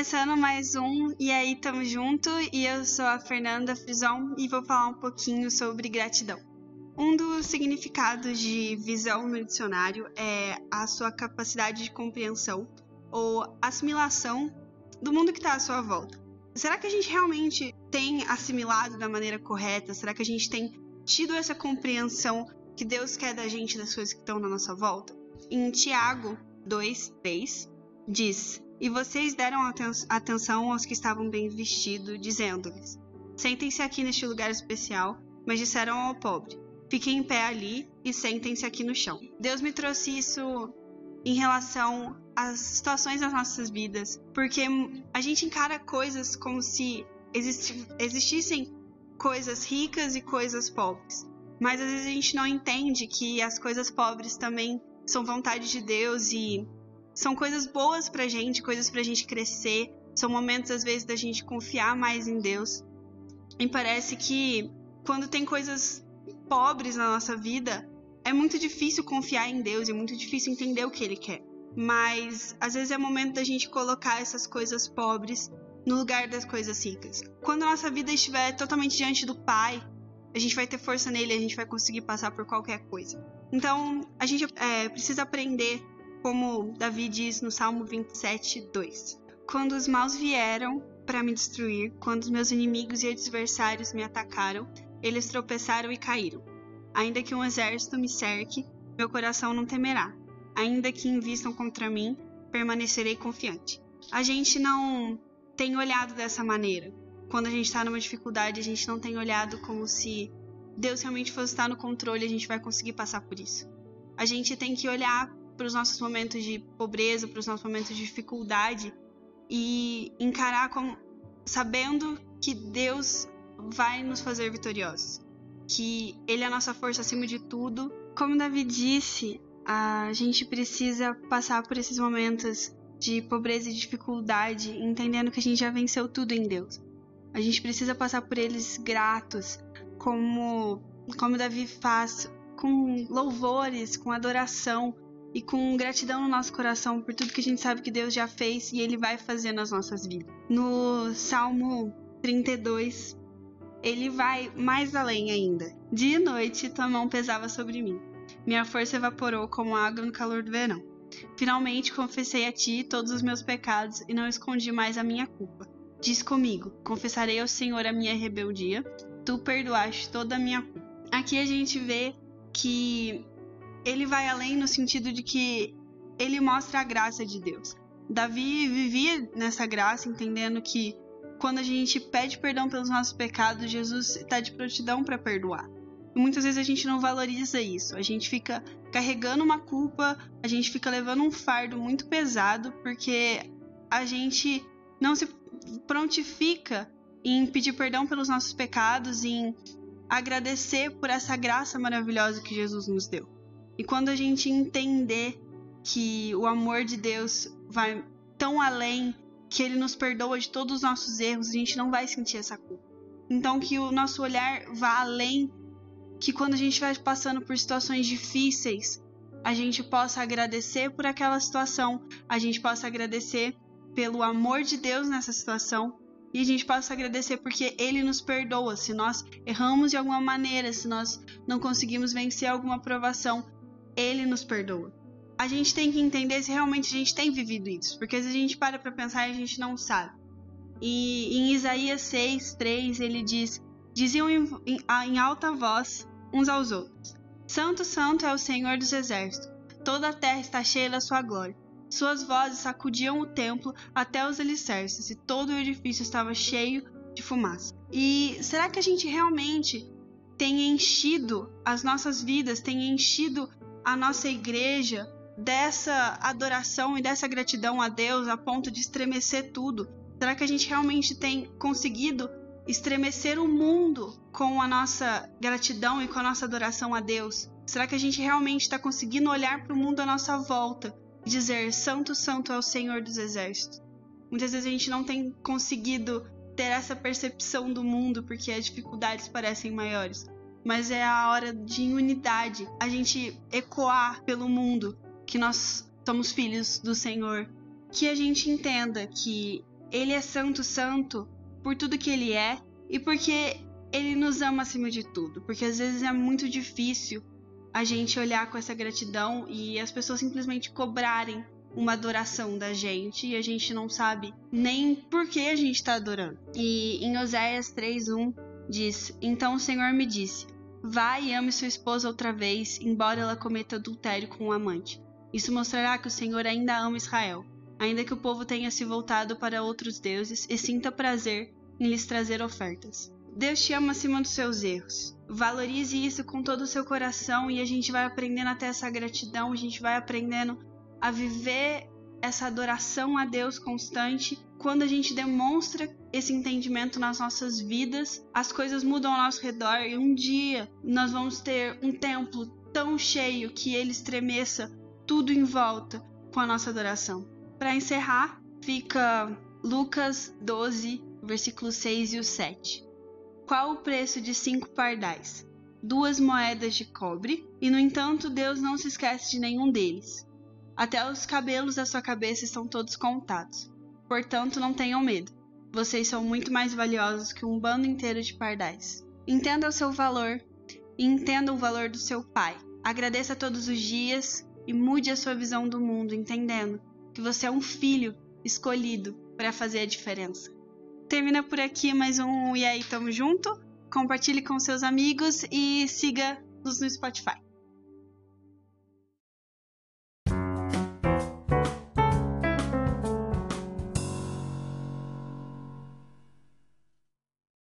começando mais um E aí tamo junto e eu sou a Fernanda Frison e vou falar um pouquinho sobre gratidão. Um dos significados de visão no dicionário é a sua capacidade de compreensão ou assimilação do mundo que está à sua volta. Será que a gente realmente tem assimilado da maneira correta? Será que a gente tem tido essa compreensão que Deus quer da gente das coisas que estão na nossa volta? Em Tiago 2, 3, diz: E vocês deram aten atenção aos que estavam bem vestidos, dizendo-lhes: Sentem-se aqui neste lugar especial, mas disseram ao pobre: Fiquem em pé ali e sentem-se aqui no chão. Deus me trouxe isso em relação às situações das nossas vidas, porque a gente encara coisas como se existi existissem coisas ricas e coisas pobres. Mas às vezes a gente não entende que as coisas pobres também são vontade de Deus e são coisas boas pra gente, coisas pra gente crescer, são momentos às vezes da gente confiar mais em Deus. E parece que quando tem coisas pobres na nossa vida, é muito difícil confiar em Deus, é muito difícil entender o que Ele quer. Mas às vezes é momento da gente colocar essas coisas pobres no lugar das coisas ricas. Quando a nossa vida estiver totalmente diante do Pai, a gente vai ter força nele, a gente vai conseguir passar por qualquer coisa. Então, a gente é, precisa aprender, como Davi diz no Salmo 27, 2. Quando os maus vieram para me destruir, quando os meus inimigos e adversários me atacaram, eles tropeçaram e caíram. Ainda que um exército me cerque, meu coração não temerá. Ainda que invistam contra mim, permanecerei confiante. A gente não tem olhado dessa maneira. Quando a gente está numa dificuldade, a gente não tem olhado como se Deus realmente fosse estar no controle e a gente vai conseguir passar por isso. A gente tem que olhar para os nossos momentos de pobreza, para os nossos momentos de dificuldade e encarar como sabendo que Deus vai nos fazer vitoriosos, que Ele é a nossa força acima de tudo. Como Davi disse, a gente precisa passar por esses momentos de pobreza e dificuldade, entendendo que a gente já venceu tudo em Deus. A gente precisa passar por eles gratos, como como Davi faz, com louvores, com adoração e com gratidão no nosso coração por tudo que a gente sabe que Deus já fez e ele vai fazer nas nossas vidas. No Salmo 32, ele vai mais além ainda. Dia e noite tua mão pesava sobre mim. Minha força evaporou como água no calor do verão. Finalmente confessei a ti todos os meus pecados e não escondi mais a minha culpa. Diz comigo: confessarei ao Senhor a minha rebeldia, tu perdoaste toda a minha culpa. Aqui a gente vê que ele vai além no sentido de que ele mostra a graça de Deus. Davi vivia nessa graça, entendendo que quando a gente pede perdão pelos nossos pecados, Jesus está de prontidão para perdoar. E muitas vezes a gente não valoriza isso. A gente fica carregando uma culpa, a gente fica levando um fardo muito pesado porque a gente não se prontifica em pedir perdão pelos nossos pecados, em agradecer por essa graça maravilhosa que Jesus nos deu. E quando a gente entender que o amor de Deus vai tão além que ele nos perdoa de todos os nossos erros, a gente não vai sentir essa culpa. Então que o nosso olhar vá além, que quando a gente vai passando por situações difíceis, a gente possa agradecer por aquela situação, a gente possa agradecer pelo amor de Deus nessa situação e a gente possa agradecer porque Ele nos perdoa. Se nós erramos de alguma maneira, se nós não conseguimos vencer alguma provação, Ele nos perdoa a gente tem que entender se realmente a gente tem vivido isso, porque se a gente para para pensar, a gente não sabe. E em Isaías 6, 3, ele diz: Diziam em, em, em alta voz uns aos outros: Santo, Santo é o Senhor dos Exércitos, toda a terra está cheia da sua glória. Suas vozes sacudiam o templo até os alicerces, e todo o edifício estava cheio de fumaça. E será que a gente realmente tem enchido as nossas vidas, tem enchido a nossa igreja dessa adoração e dessa gratidão a Deus a ponto de estremecer tudo? Será que a gente realmente tem conseguido estremecer o mundo com a nossa gratidão e com a nossa adoração a Deus? Será que a gente realmente está conseguindo olhar para o mundo à nossa volta e dizer: Santo, Santo é o Senhor dos Exércitos? Muitas vezes a gente não tem conseguido ter essa percepção do mundo porque as dificuldades parecem maiores. Mas é a hora de unidade, a gente ecoar pelo mundo que nós somos filhos do Senhor, que a gente entenda que Ele é santo, santo por tudo que ele é e porque ele nos ama acima de tudo. Porque às vezes é muito difícil a gente olhar com essa gratidão e as pessoas simplesmente cobrarem uma adoração da gente e a gente não sabe nem por que a gente está adorando. E em Oséias 3:1 diz: Então o Senhor me disse: Vá e ame sua esposa outra vez, embora ela cometa adultério com um amante. Isso mostrará que o Senhor ainda ama Israel, ainda que o povo tenha se voltado para outros deuses e sinta prazer em lhes trazer ofertas. Deus te ama acima dos seus erros. Valorize isso com todo o seu coração e a gente vai aprendendo até essa gratidão, a gente vai aprendendo a viver essa adoração a Deus constante. Quando a gente demonstra esse entendimento nas nossas vidas, as coisas mudam ao nosso redor e um dia nós vamos ter um templo tão cheio que ele estremeça tudo em volta com a nossa adoração. Para encerrar, fica Lucas 12, versículos 6 e o 7. Qual o preço de cinco pardais? Duas moedas de cobre, e no entanto Deus não se esquece de nenhum deles. Até os cabelos da sua cabeça estão todos contados. Portanto, não tenham medo. Vocês são muito mais valiosos que um bando inteiro de pardais. Entenda o seu valor e entenda o valor do seu pai. Agradeça todos os dias e mude a sua visão do mundo, entendendo que você é um filho escolhido para fazer a diferença termina por aqui mais um E aí, tamo junto. Compartilhe com seus amigos e siga-nos no Spotify.